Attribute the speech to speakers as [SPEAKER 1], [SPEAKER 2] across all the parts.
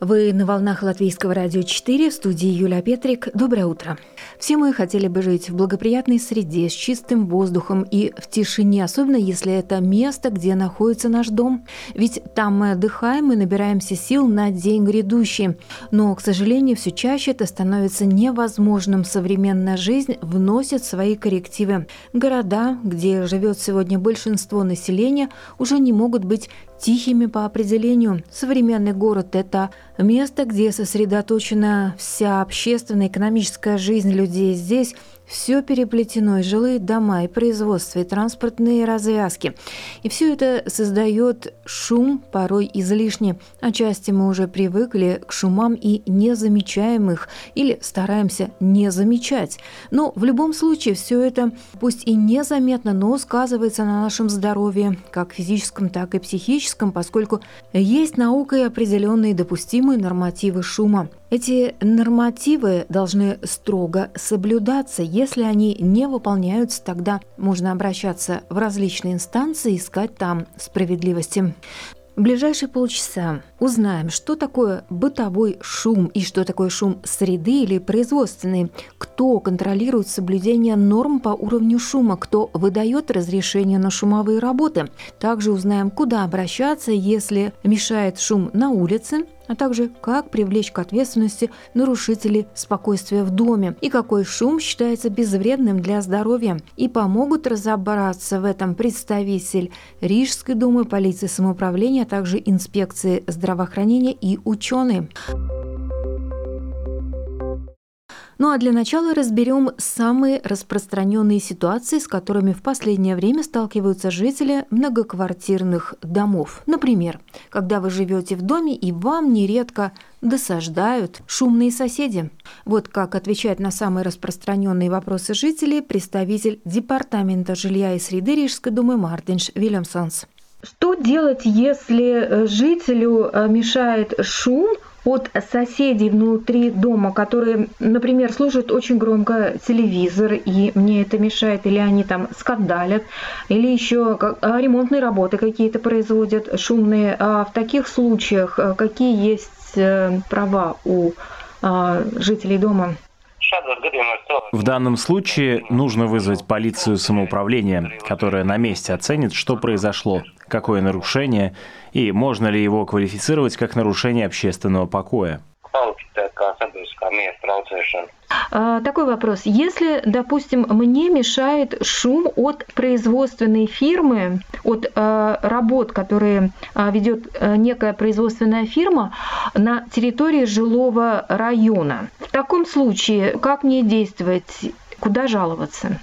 [SPEAKER 1] Вы на волнах Латвийского радио 4 в студии Юлия Петрик. Доброе утро. Все мы хотели бы жить в благоприятной среде, с чистым воздухом и в тишине, особенно если это место, где находится наш дом. Ведь там мы отдыхаем и набираемся сил на день грядущий. Но, к сожалению, все чаще это становится невозможным. Современная жизнь вносит свои коррективы. Города, где живет сегодня большинство населения, уже не могут быть тихими по определению. Современный город – это место, где сосредоточена вся общественная экономическая жизнь людей. Здесь все переплетено, и жилые дома, и производство, и транспортные развязки. И все это создает шум, порой излишне. Отчасти мы уже привыкли к шумам и не замечаем их, или стараемся не замечать. Но в любом случае все это, пусть и незаметно, но сказывается на нашем здоровье, как физическом, так и психическом, поскольку есть наукой определенные допустимые нормативы шума. Эти нормативы должны строго соблюдаться. Если они не выполняются, тогда можно обращаться в различные инстанции и искать там справедливости. В ближайшие полчаса узнаем, что такое бытовой шум и что такое шум среды или производственный, кто контролирует соблюдение норм по уровню шума, кто выдает разрешение на шумовые работы. Также узнаем, куда обращаться, если мешает шум на улице, а также как привлечь к ответственности нарушителей спокойствия в доме и какой шум считается безвредным для здоровья. И помогут разобраться в этом представитель Рижской думы, полиции самоуправления, а также инспекции здравоохранения и ученые. Ну а для начала разберем самые распространенные ситуации, с которыми в последнее время сталкиваются жители многоквартирных домов. Например, когда вы живете в доме и вам нередко досаждают шумные соседи. Вот как отвечает на самые распространенные вопросы жителей представитель Департамента жилья и среды Рижской думы Мартинш Вильямсонс. Что делать, если жителю э, мешает шум, от соседей внутри дома, которые, например, слушают очень громко телевизор, и мне это мешает, или они там скандалят, или еще а, ремонтные работы какие-то производят шумные. А в таких случаях э, какие есть э, права у а, жителей дома?
[SPEAKER 2] В данном случае нужно вызвать полицию самоуправления, которая на месте оценит, что произошло, какое нарушение и можно ли его квалифицировать как нарушение общественного покоя.
[SPEAKER 1] А, такой вопрос. Если, допустим, мне мешает шум от производственной фирмы, от а, работ, которые а, ведет некая производственная фирма на территории жилого района, в таком случае как мне действовать? Куда жаловаться?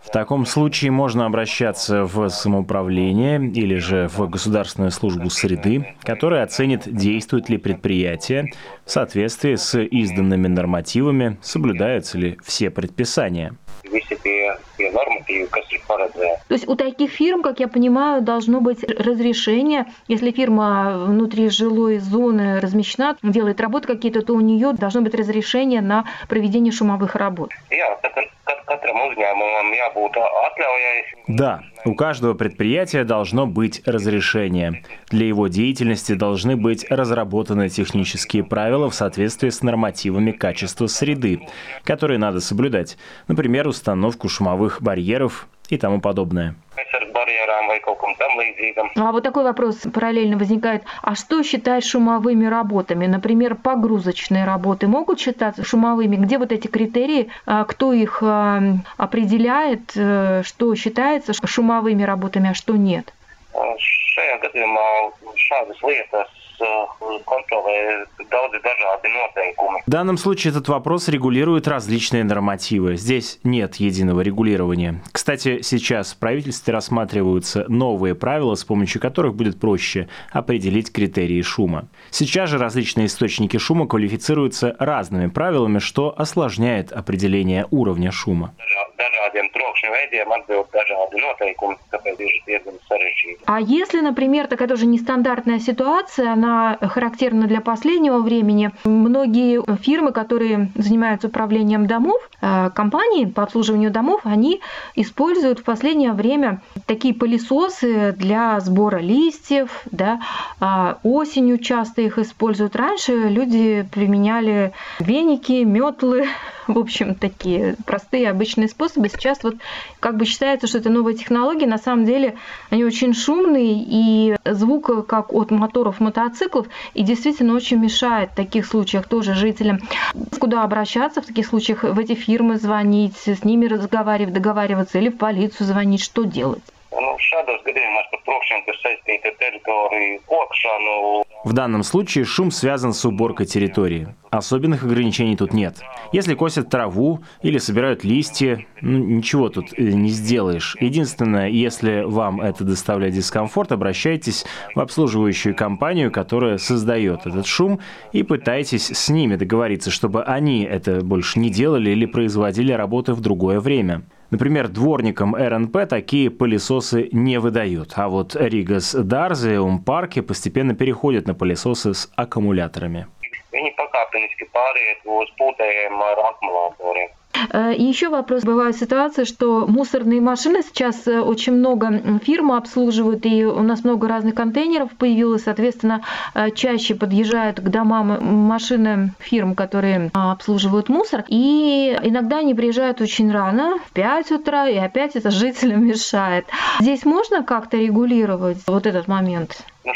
[SPEAKER 2] В таком случае можно обращаться в самоуправление или же в государственную службу среды, которая оценит, действует ли предприятие в соответствии с изданными нормативами, соблюдаются ли все предписания
[SPEAKER 1] tie normatīvi, kas ir paredzēti. То есть у таких фирм, как я понимаю, должно быть разрешение, если фирма внутри жилой зоны размещена, делает работы какие-то, то у нее должно быть разрешение на проведение шумовых работ.
[SPEAKER 2] Да, у каждого предприятия должно быть разрешение. Для его деятельности должны быть разработаны технические правила в соответствии с нормативами качества среды, которые надо соблюдать. Например, установку шумовых барьеров и тому подобное.
[SPEAKER 1] А вот такой вопрос параллельно возникает. А что считать шумовыми работами? Например, погрузочные работы могут считаться шумовыми? Где вот эти критерии? А кто их а, определяет? Э, что считается шумовыми работами, а что нет?
[SPEAKER 2] Šajā gadījumā šādas lietas контролē daudzi dažādi noteikumi. В данном случае этот вопрос регулирует различные нормативы. Здесь нет единого регулирования. Кстати, сейчас в правительстве рассматриваются новые правила, с помощью которых будет проще определить критерии шума. Сейчас же различные источники шума квалифицируются разными правилами, что осложняет определение уровня шума.
[SPEAKER 3] Šiem veidiem atbild dažādi noteikumi, tāpēc ir diezgan sarežģīti.
[SPEAKER 4] А если, например, такая тоже нестандартная ситуация, она характерна для последнего времени, многие фирмы, которые занимаются управлением домов, э, компании по обслуживанию домов, они используют в последнее время такие пылесосы для сбора листьев, да, а осенью часто их используют. Раньше люди применяли веники, метлы, в общем, такие простые обычные способы. Сейчас вот как бы считается, что это новые технологии. На самом деле они очень шумные, и звук как от моторов мотоциклов, и действительно очень мешает в таких случаях тоже жителям. Куда обращаться в таких случаях? В эти фирмы звонить, с ними разговаривать, договариваться или в полицию звонить? Что делать?
[SPEAKER 3] Teritoriju kokšanu.
[SPEAKER 2] В данном случае шум связан с уборкой территории. Особенных ограничений тут нет. Если косят траву или собирают листья, ну, ничего тут э, не сделаешь. Единственное, если вам это доставляет дискомфорт, обращайтесь в обслуживающую компанию, которая создает этот шум, и пытайтесь с ними договориться, чтобы они это больше не делали или производили работы в другое время. Например, дворникам РНП такие пылесосы не выдают, а вот Ригас Дарзиум парки постепенно переходят на пылесосы с аккумуляторами.
[SPEAKER 4] Еще вопрос. Бывают ситуации, что мусорные машины сейчас э, очень много фирм обслуживают, и у нас много разных контейнеров появилось, соответственно, э, чаще подъезжают к домам машины фирм, которые обслуживают мусор, и иногда они приезжают очень рано, в 5 утра, и опять это жителям мешает. Здесь можно как-то регулировать вот этот момент?
[SPEAKER 3] Nu,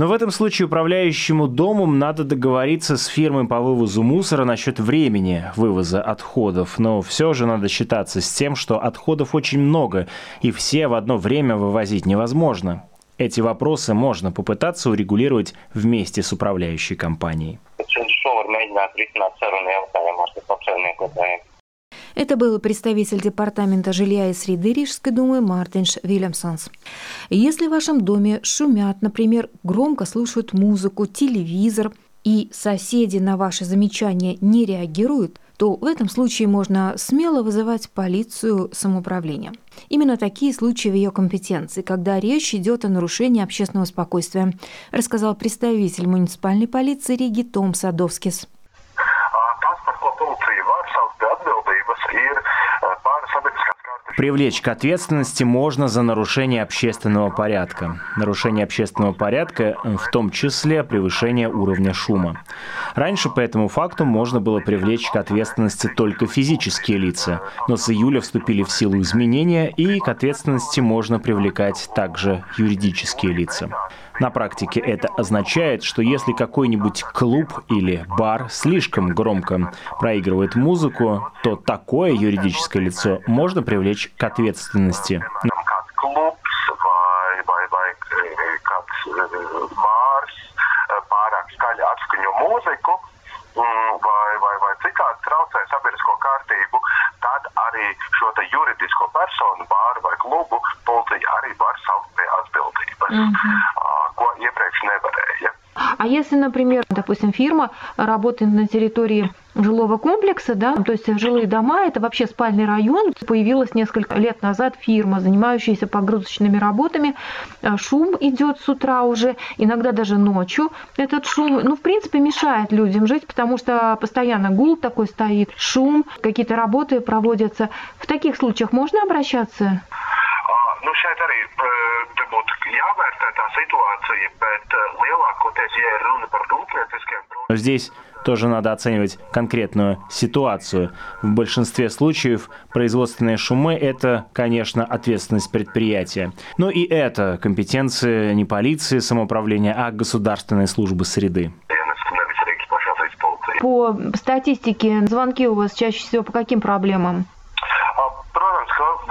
[SPEAKER 2] но в этом случае управляющему домом надо договориться с фирмой по вывозу мусора насчет времени вывоза отходов. Но все же надо считаться с тем, что отходов очень много, и все в одно время вывозить невозможно. Эти вопросы можно попытаться урегулировать вместе с управляющей компанией.
[SPEAKER 4] Это был представитель Департамента жилья и среды Рижской думы Мартинш Вильямсонс. Если в вашем доме шумят, например, громко слушают музыку, телевизор, и соседи на ваши замечания не реагируют, то в этом случае можно смело вызывать полицию самоуправления. Именно такие случаи в ее компетенции, когда речь идет о нарушении общественного спокойствия, рассказал представитель муниципальной полиции Риги Том Садовскис.
[SPEAKER 2] Привлечь к ответственности можно за нарушение общественного порядка. Нарушение общественного порядка в том числе превышение уровня шума. Раньше по этому факту можно было привлечь к ответственности только физические лица, но с июля вступили в силу изменения, и к ответственности можно привлекать также юридические лица. На практике это означает, что если какой-нибудь клуб или бар слишком громко проигрывает музыку, то такое юридическое лицо можно привлечь к ответственности. vai, vai, vai citādi traucē sabiedrisko kārtību, tad arī šo juridisko personu, bāru vai klubu, policija arī var saukt pie atbildības. Mm -hmm.
[SPEAKER 4] А если, например, допустим, фирма работает на территории жилого комплекса, да, то есть жилые дома, это вообще спальный район. Появилась несколько лет назад фирма, занимающаяся погрузочными работами. А, шум идет с утра уже, иногда даже ночью. Этот шум, ну, в принципе, мешает людям жить, потому что постоянно гул такой стоит, шум, какие-то работы проводятся. В таких случаях можно обращаться?
[SPEAKER 2] Nu, šeit arī būtu jāvērtē tā situācija, bet lielākoties, ja ir runa par rūpnieciskiem... Но здесь тоже надо оценивать конкретную ситуацию. В большинстве случаев производственные шумы – это, конечно, ответственность предприятия. Но и это компетенция не полиции самоуправления, а государственной службы среды.
[SPEAKER 4] По статистике, звонки у вас чаще всего по каким проблемам?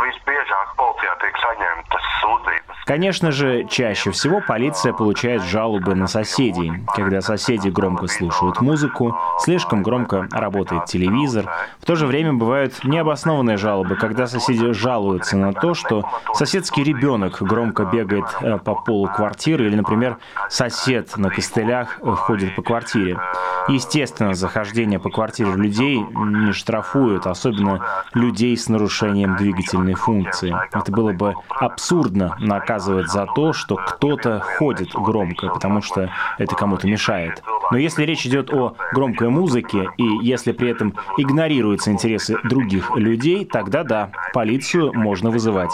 [SPEAKER 4] visbiežāk policijā tiek saņemtas sūdzības.
[SPEAKER 2] Конечно же, чаще всего полиция получает жалобы на соседей, когда соседи громко слушают музыку, слишком громко работает телевизор. В то же время бывают необоснованные жалобы, когда соседи жалуются на то, что соседский ребенок громко бегает э, по полу квартиры или, например, сосед на костылях э, ходит по квартире. Естественно, захождение по квартире людей не штрафуют, особенно людей с нарушением двигательной функции. Это было бы абсурдно наказывать за то, что кто-то ходит громко, потому что это кому-то мешает. Но если речь идет о громкой музыке, и если при этом игнорируются интересы других людей, тогда да, полицию можно вызывать.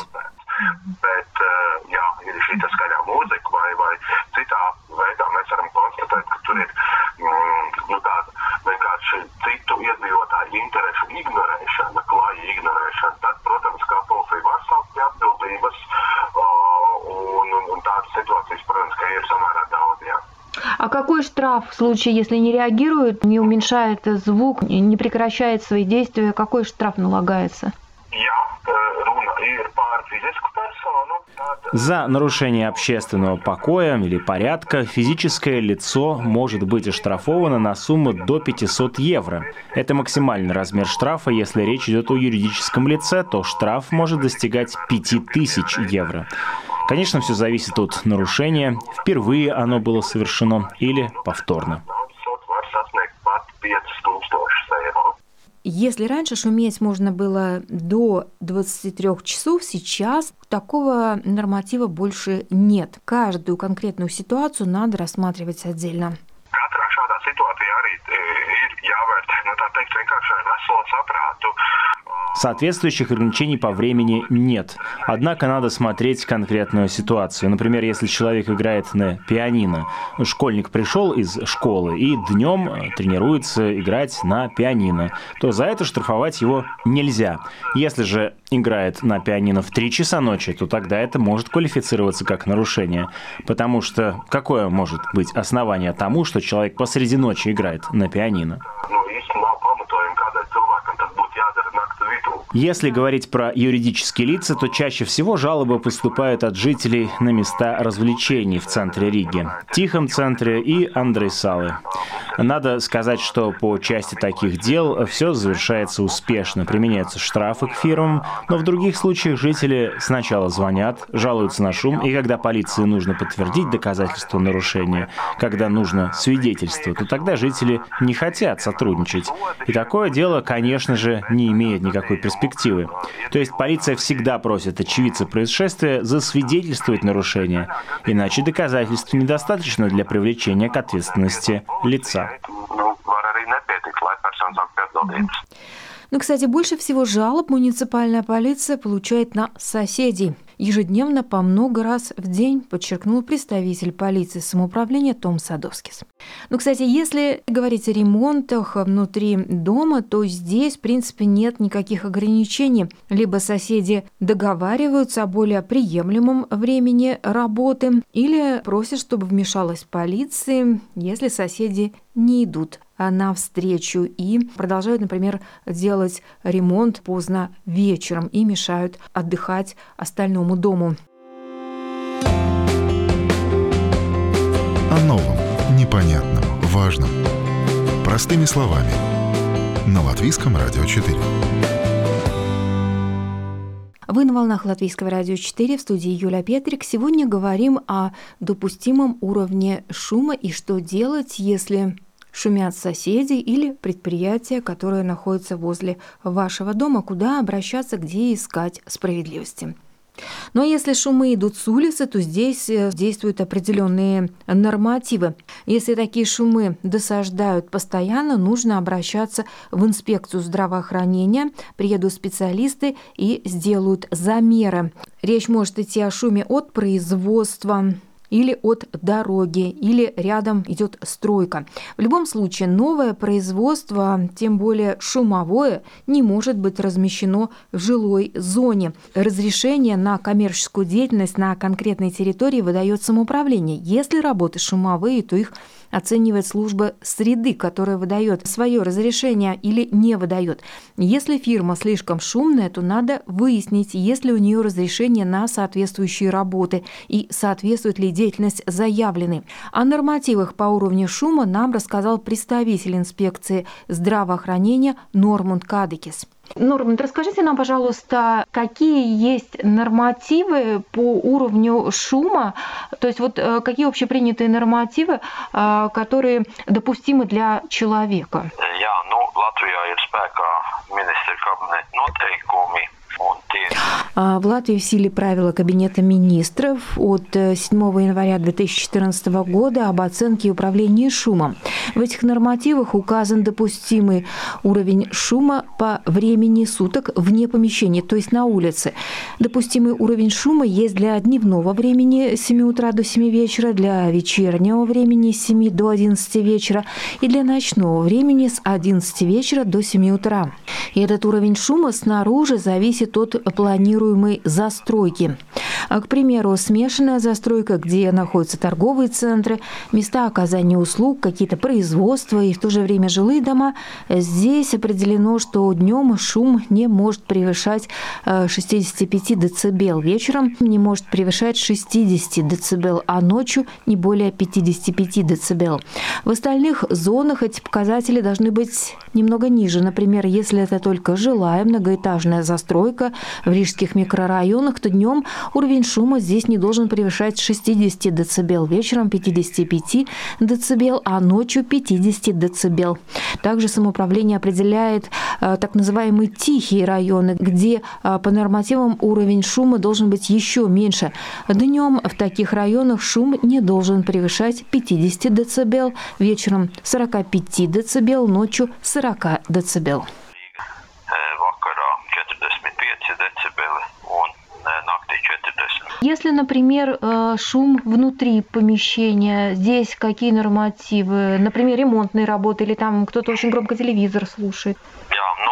[SPEAKER 1] Штраф в случае, если не реагирует, не уменьшает звук, не прекращает свои действия, какой штраф налагается?
[SPEAKER 2] За нарушение общественного покоя или порядка физическое лицо может быть оштрафовано на сумму до 500 евро. Это максимальный размер штрафа. Если речь идет о юридическом лице, то штраф может достигать 5000 евро. Конечно, все зависит от нарушения, впервые оно было совершено или повторно.
[SPEAKER 1] Если раньше шуметь можно было до 23 часов, сейчас такого норматива больше нет. Каждую конкретную ситуацию надо рассматривать отдельно.
[SPEAKER 2] Соответствующих ограничений по времени нет. Однако надо смотреть конкретную ситуацию. Например, если человек играет на пианино, школьник пришел из школы и днем э, тренируется играть на пианино, то за это штрафовать его нельзя. Если же играет на пианино в 3 часа ночи, то тогда это может квалифицироваться как нарушение. Потому что какое может быть основание тому, что человек посреди ночи играет на пианино? Если говорить про юридические лица, то чаще всего жалобы поступают от жителей на места развлечений в центре Риги, Тихом центре и Андрейсалы. Надо сказать, что по части таких дел все завершается успешно. Применяются штрафы к фирмам, но в других случаях жители сначала звонят, жалуются на шум, и когда полиции нужно подтвердить доказательства нарушения, когда нужно свидетельство, то тогда жители не хотят сотрудничать. И такое дело, конечно же, не имеет никакой перспективы. То есть полиция всегда просит очевидца происшествия засвидетельствовать нарушение, иначе доказательств недостаточно для привлечения к ответственности лица.
[SPEAKER 1] Ну, кстати, больше всего жалоб муниципальная полиция получает на соседей. Ежедневно по много раз в день, подчеркнул представитель полиции самоуправления Том Садовскис. Ну, кстати, если говорить о ремонтах внутри дома, то здесь, в принципе, нет никаких ограничений. Либо соседи договариваются о более приемлемом времени работы, или просят, чтобы вмешалась полиция, если соседи не идут навстречу и продолжают, например, делать ремонт поздно вечером и мешают отдыхать остальному дому.
[SPEAKER 5] О новом, непонятном, важном. Простыми словами. На Латвийском радио 4.
[SPEAKER 1] Вы на волнах Латвийского радио 4 в студии Юля Петрик. Сегодня говорим о допустимом уровне шума и что делать, если шумят соседи или предприятия, которые находятся возле вашего дома, куда обращаться, где искать справедливости. Но если шумы идут с улицы, то здесь э, действуют определенные нормативы. Если такие шумы досаждают постоянно, нужно обращаться в инспекцию здравоохранения. Приедут специалисты и сделают замеры. Речь может идти о шуме от производства, или от дороги, или рядом идет стройка. В любом случае, новое производство, тем более шумовое, не может быть размещено в жилой зоне. Разрешение на коммерческую деятельность на конкретной территории выдает самоуправление. Если работы шумовые, то их оценивает служба среды, которая выдает свое разрешение или не выдает. Если фирма слишком шумная, то надо выяснить, есть ли у нее разрешение на соответствующие работы и соответствует ли деятельность заявленной. О нормативах по уровню шума нам рассказал представитель инспекции здравоохранения Нормунд Кадекис. Норман, расскажите нам, пожалуйста, какие есть нормативы по уровню шума, то есть вот э, какие общепринятые нормативы, э, которые допустимы для человека? Jā, nu, Latvijā ir spēkā ministra kabineta noteikumi в Латвии в силе правила Кабинета министров от 7 э, января 2014 года об оценке и управлении шумом. В этих нормативах указан допустимый уровень шума по времени суток вне помещения, то есть на улице. Допустимый уровень шума есть для дневного времени с 7 утра до 7 вечера, для вечернего времени с 7 до 11 вечера и для ночного времени с 11 вечера до 7 утра. И этот уровень шума снаружи зависит от планируемой застройки. А, к примеру, смешанная застройка, где находятся торговые центры, места оказания услуг, какие-то производства и в то же время жилые дома, здесь определено, что днем шум не может превышать 65 а, дБ, вечером не может превышать 60 дБ, а ночью не более 55 дБ. В остальных зонах эти показатели должны быть немного ниже. Например, если это только жилая многоэтажная застройка в рижских микрорайонах, то днем уровень шума здесь не должен превышать 60 дБ, вечером 55 дБ, а ночью 50 дБ. Также самоуправление определяет э, так называемые тихие районы, где э, по нормативам уровень шума должен быть еще меньше. Днем в таких районах шум не должен превышать 50 дБ, вечером 45 дБ, ночью 40 дБ. Если, например, э, шум внутри помещения, здесь какие нормативы? Например, ремонтные работы или там кто-то очень громко телевизор слушает? Jā,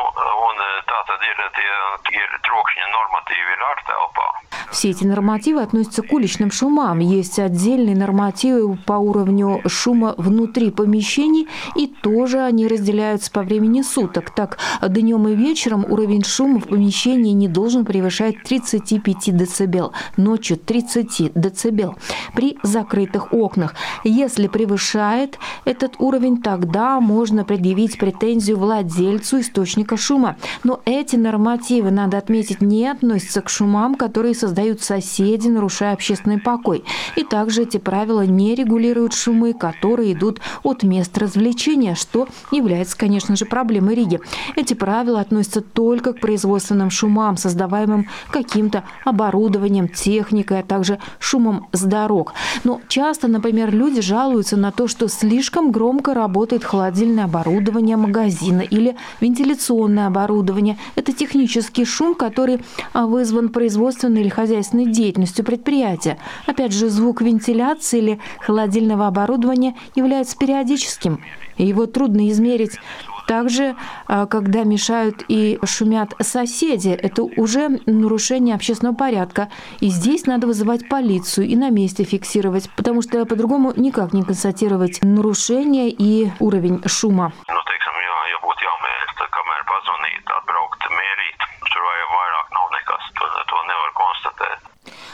[SPEAKER 1] Все эти нормативы относятся к уличным шумам. Есть отдельные нормативы по уровню шума внутри помещений, и тоже они разделяются по времени суток. Так, днем и вечером уровень шума в помещении не должен превышать 35 дБ, ночью 30 дБ при закрытых окнах. Если превышает этот уровень, тогда можно предъявить претензию владельцу источника шума. Но эти нормативы, надо отметить, не относятся к шумам, которые создают соседи, нарушая общественный покой. И также эти правила не регулируют шумы, которые идут от мест развлечения, что является, конечно же, проблемой Риги. Эти правила относятся только к производственным шумам, создаваемым каким-то оборудованием, техникой, а также шумом с дорог. Но часто, например, люди жалуются на то, что слишком громко работает холодильное оборудование магазина или вентиляционное оборудование. Это технический шум, который а, вызван производственной или хозяйственной деятельностью предприятия. Опять же, звук вентиляции или холодильного оборудования является периодическим. Его трудно измерить также, а, когда мешают и шумят соседи, это уже нарушение общественного порядка. И здесь надо вызывать полицию и на месте фиксировать, потому что по-другому никак не констатировать нарушение и уровень шума. Nu, teiksim,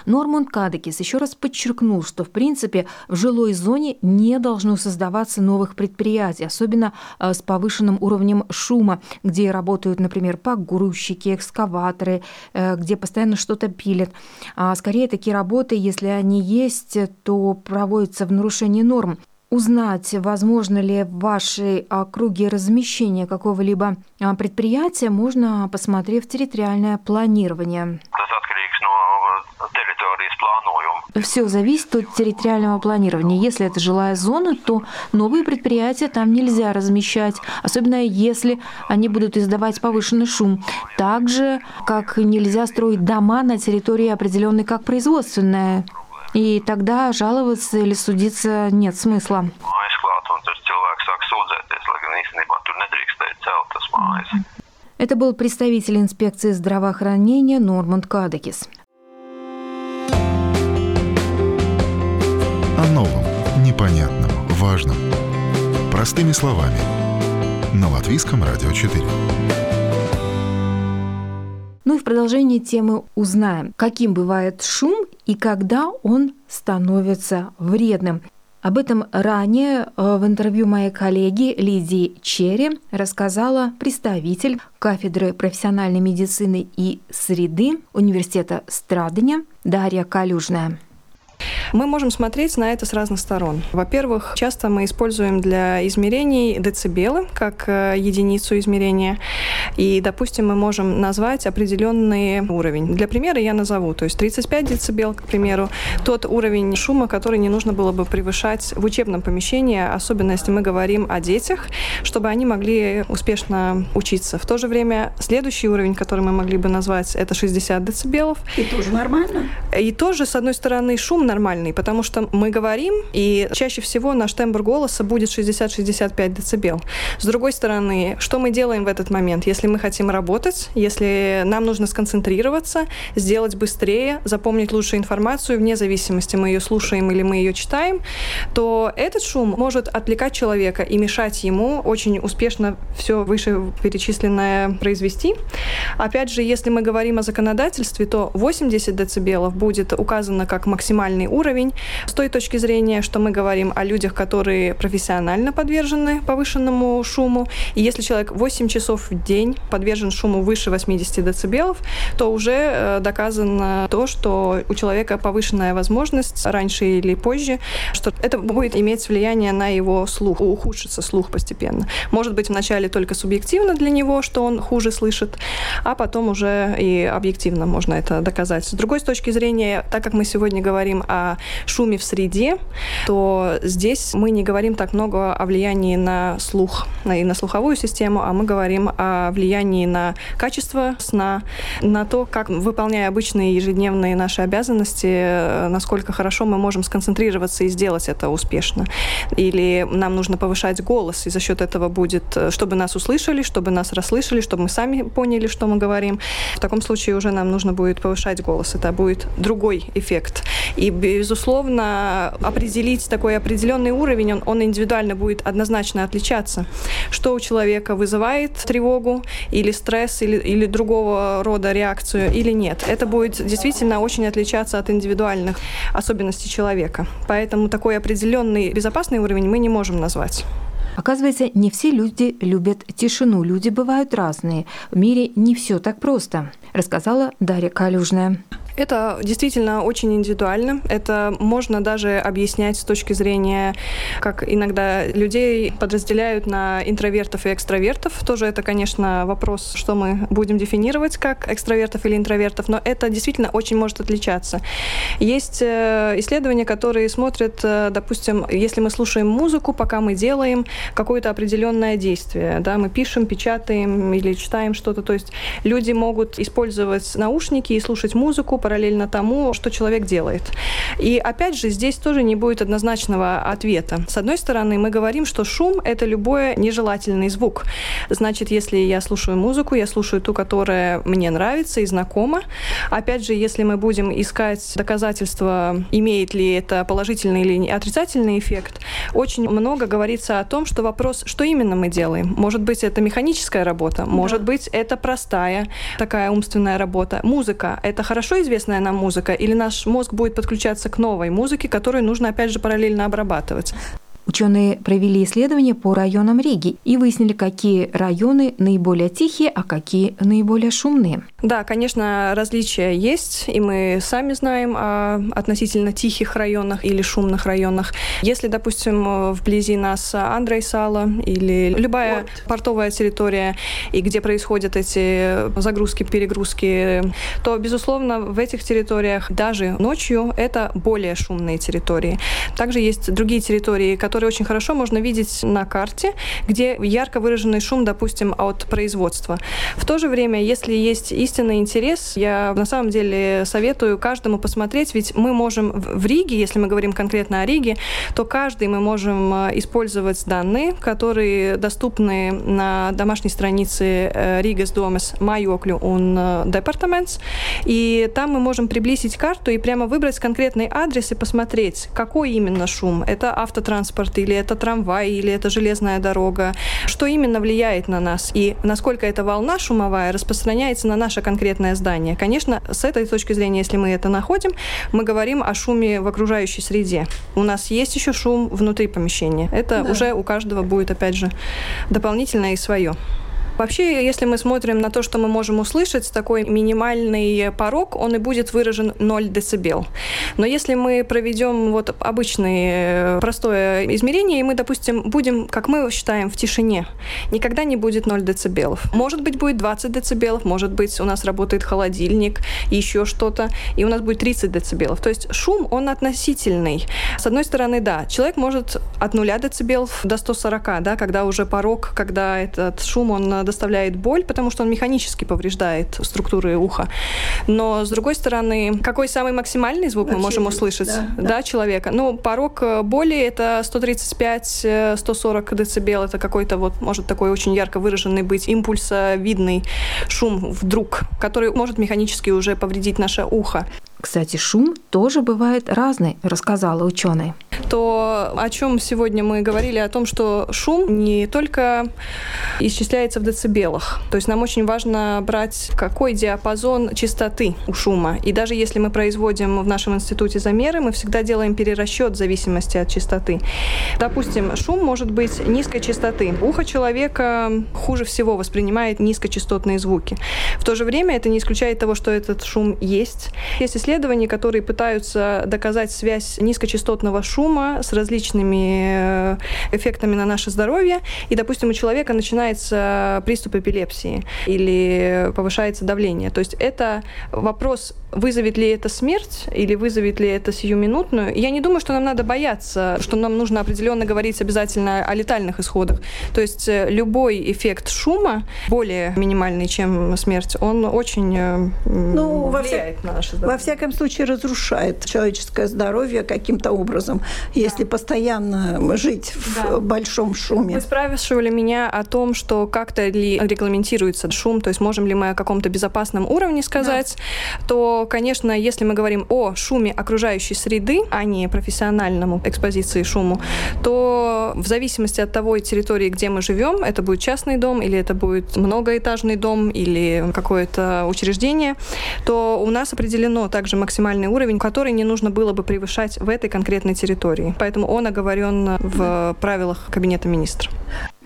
[SPEAKER 1] Норманд Кадекис еще раз подчеркнул, что в принципе в жилой зоне не должно создаваться новых предприятий, особенно э, с повышенным уровнем шума, где работают, например, погрузчики, экскаваторы, э, где постоянно что-то пилят. А скорее такие работы, если они есть, то проводятся в нарушении норм узнать, возможно ли в вашей округе размещение какого-либо а, предприятия, можно посмотрев территориальное планирование. Все зависит от территориального планирования. Если это жилая зона, то новые предприятия там нельзя размещать, особенно если они будут издавать повышенный шум. Так же, как нельзя строить дома на территории определенной как производственная И тогда жаловаться или судиться нет смысла. Это был представитель инспекции здравоохранения Норманд Кадекис.
[SPEAKER 5] О новом, непонятном, важном. Простыми словами. На Латвийском радио 4.
[SPEAKER 1] Ну и в продолжении темы узнаем, каким бывает шум и когда он становится вредным. Об этом ранее э, в интервью моей коллеги Лидии Черри рассказала представитель кафедры профессиональной медицины и среды Университета Страдания Дарья Калюжная.
[SPEAKER 6] Мы можем смотреть на это с разных сторон. Во-первых, часто мы используем для измерений децибелы как э, единицу измерения. И, допустим, мы можем назвать определенный уровень. Для примера я назову, то есть 35 децибел, к примеру, тот уровень шума, который не нужно было бы превышать в учебном помещении, особенно если мы говорим о детях, чтобы они могли успешно учиться. В то же время следующий уровень, который мы могли бы назвать, это 60 децибелов.
[SPEAKER 7] И тоже нормально?
[SPEAKER 6] И тоже, с одной стороны, шум нормальный, потому что мы говорим, и чаще всего наш тембр голоса будет 60-65 дБ. С другой стороны, что мы делаем в этот момент? Если мы хотим работать, если нам нужно сконцентрироваться, сделать быстрее, запомнить лучшую информацию, вне зависимости, мы ее слушаем или мы ее читаем, то этот шум может отвлекать человека и мешать ему очень успешно все вышеперечисленное произвести. Опять же, если мы говорим о законодательстве, то 80 дБ будет указано как максимальный профессиональный уровень с той точки зрения, что мы говорим о людях, которые профессионально подвержены повышенному шуму. И если человек 8 часов в день подвержен шуму выше 80 дБ, то уже э, доказано то, что у человека повышенная возможность раньше или позже, что это будет иметь влияние на его слух, ухудшится слух постепенно. Может быть, вначале только субъективно для него, что он хуже слышит, а потом уже и объективно можно это доказать. С другой точки зрения, так как мы сегодня говорим о шуме в среде, то здесь мы не говорим так много о влиянии на слух и на слуховую систему, а мы говорим о влиянии на качество сна, на то, как, выполняя обычные ежедневные наши обязанности, насколько хорошо мы можем сконцентрироваться и сделать это успешно. Или нам нужно повышать голос, и за счет этого будет, чтобы нас услышали, чтобы нас расслышали, чтобы мы сами поняли, что мы говорим. В таком случае уже нам нужно будет повышать голос. Это будет другой эффект. И безусловно, определить такой определенный уровень, он, он индивидуально будет однозначно отличаться. Что у человека вызывает тревогу или стресс, или, или другого рода реакцию, или нет. Это будет действительно очень отличаться от индивидуальных особенностей человека. Поэтому такой определенный безопасный уровень мы не можем назвать.
[SPEAKER 1] Оказывается, не все люди любят тишину. Люди бывают разные. В мире не все так просто, рассказала Дарья Калюжная.
[SPEAKER 6] Это действительно очень индивидуально. Это можно даже объяснять с точки зрения, как иногда людей подразделяют на интровертов и экстравертов. Тоже это, конечно, вопрос, что мы будем дефинировать как экстравертов или интровертов, но это действительно очень может отличаться. Есть э, исследования, которые смотрят, э, допустим, если мы слушаем музыку, пока мы делаем какое-то определенное действие, да, мы пишем, печатаем или читаем что-то, то есть люди могут использовать наушники и слушать музыку, параллельно тому, что человек делает. И опять же, здесь тоже не будет однозначного ответа. С одной стороны, мы говорим, что шум — это любой нежелательный звук. Значит, если я слушаю музыку, я слушаю ту, которая мне нравится и знакома. Опять же, если мы будем искать доказательства, имеет ли это положительный или отрицательный эффект, очень много говорится о том, что вопрос, что именно мы делаем. Может быть, это механическая работа, может быть, это простая такая умственная работа. Музыка — это хорошо известно известная нам музыка, или наш мозг будет подключаться к новой музыке, которую нужно, опять же, параллельно обрабатывать.
[SPEAKER 1] Ученые провели исследования по районам Риги и выяснили, какие районы наиболее тихие, а какие наиболее шумные.
[SPEAKER 6] Да, конечно, различия есть, и мы сами знаем о относительно тихих районах или шумных районах. Если, допустим, вблизи нас Андрей Сала или любая вот. портовая территория, и где происходят эти загрузки, перегрузки, то, безусловно, в этих территориях даже ночью это более шумные территории. Также есть другие территории, которые который очень хорошо можно видеть на карте, где ярко выраженный шум, допустим, от производства. В то же время, если есть истинный интерес, я на самом деле советую каждому посмотреть, ведь мы можем в Риге, если мы говорим конкретно о Риге, то каждый мы можем э, использовать данные, которые доступны на домашней странице Риgas Домес Майоклю un Департаментс, и там мы можем приблизить карту и прямо выбрать конкретный адрес и посмотреть, какой именно шум. Это автотранспорт или это трамвай или это железная дорога. Что именно влияет на нас и насколько эта волна шумовая распространяется на наше конкретное здание. Конечно, с этой точки зрения, если мы это находим, мы говорим о шуме в окружающей среде. У нас есть еще шум внутри помещения. Это да. уже у каждого будет, опять же, дополнительное и свое. Вообще, если мы смотрим на то, что мы можем услышать, такой минимальный порог, он и будет выражен 0 дБ. Но если мы проведем вот обычное э, простое измерение, и мы, допустим, будем, как мы считаем, в тишине, никогда не будет 0 дБ. Может быть, будет 20 дБ, может быть, у нас работает холодильник, еще что-то, и у нас будет 30 дБ. То есть шум, он относительный. С одной стороны, да, человек может от 0 дБ до 140, да, когда уже порог, когда этот шум, он доставляет боль, потому что он механически повреждает структуры уха. Но, с другой стороны, какой самый максимальный звук Вообще, мы можем услышать да, да, да. человека? Ну, порог э, боли — это 135-140 дБ. Это какой-то вот, может, такой очень ярко выраженный быть импульсовидный шум вдруг, который может механически уже повредить наше ухо.
[SPEAKER 1] Кстати, шум тоже бывает разный, рассказала ученый.
[SPEAKER 6] То, о чем сегодня мы говорили, о том, что шум не только исчисляется в децибелах. То есть нам очень важно брать, какой диапазон частоты у шума. И даже если мы производим в нашем институте замеры, мы всегда делаем перерасчет в зависимости от частоты. Допустим, шум может быть низкой частоты. Ухо человека хуже всего воспринимает низкочастотные звуки. В то же время это не исключает того, что этот шум есть. Если исследований, которые пытаются доказать связь низкочастотного шума с различными э, эффектами на наше здоровье. И, допустим, у человека начинается приступ эпилепсии или повышается давление. То есть это вопрос, вызовет ли это смерть или вызовет ли это сиюминутную. Я не думаю, что нам надо бояться, что нам нужно определенно говорить обязательно о летальных исходах. То есть э, любой эффект шума, более минимальный, чем смерть, он очень э, ну, влияет во вся... на наше здоровье.
[SPEAKER 7] Во всяком всяком случае, разрушает человеческое здоровье каким-то образом, если да. постоянно жить да. в большом шуме.
[SPEAKER 6] Вы спрашивали меня о том, что как-то ли регламентируется шум, то есть можем ли мы о каком-то безопасном уровне сказать, да. то, конечно, если мы говорим о шуме окружающей среды, а не профессиональному экспозиции шуму, то в зависимости от того территории, где мы живем, это будет частный дом или это будет многоэтажный дом или какое-то учреждение, то у нас определено также также максимальный уровень, который не нужно было бы превышать в этой конкретной территории. Поэтому он оговорен в правилах Кабинета министров.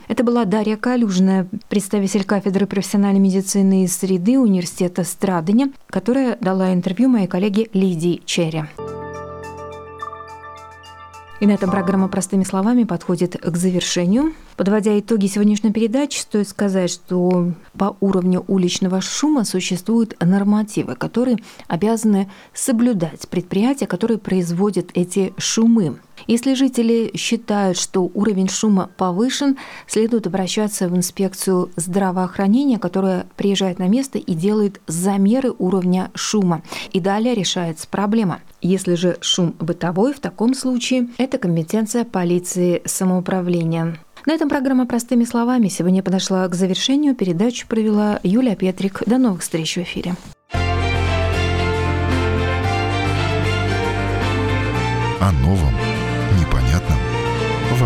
[SPEAKER 1] Это была Дарья Калюжная, представитель кафедры профессиональной медицины и среды университета Страдания, которая дала интервью моей коллеге Лидии Черри. И на этом программа «Простыми словами» подходит к завершению. Подводя итоги сегодняшней передачи, стоит сказать, что по уровню уличного шума существуют нормативы, которые обязаны соблюдать предприятия, которые производят эти шумы. Если жители считают, что уровень шума повышен, следует обращаться в инспекцию здравоохранения, которая приезжает на место и делает замеры уровня шума. И далее решается проблема. Если же шум бытовой, в таком случае это компетенция полиции самоуправления. На этом программа «Простыми словами» сегодня подошла к завершению. Передачу провела Юлия Петрик. До новых встреч в эфире.
[SPEAKER 5] О новом,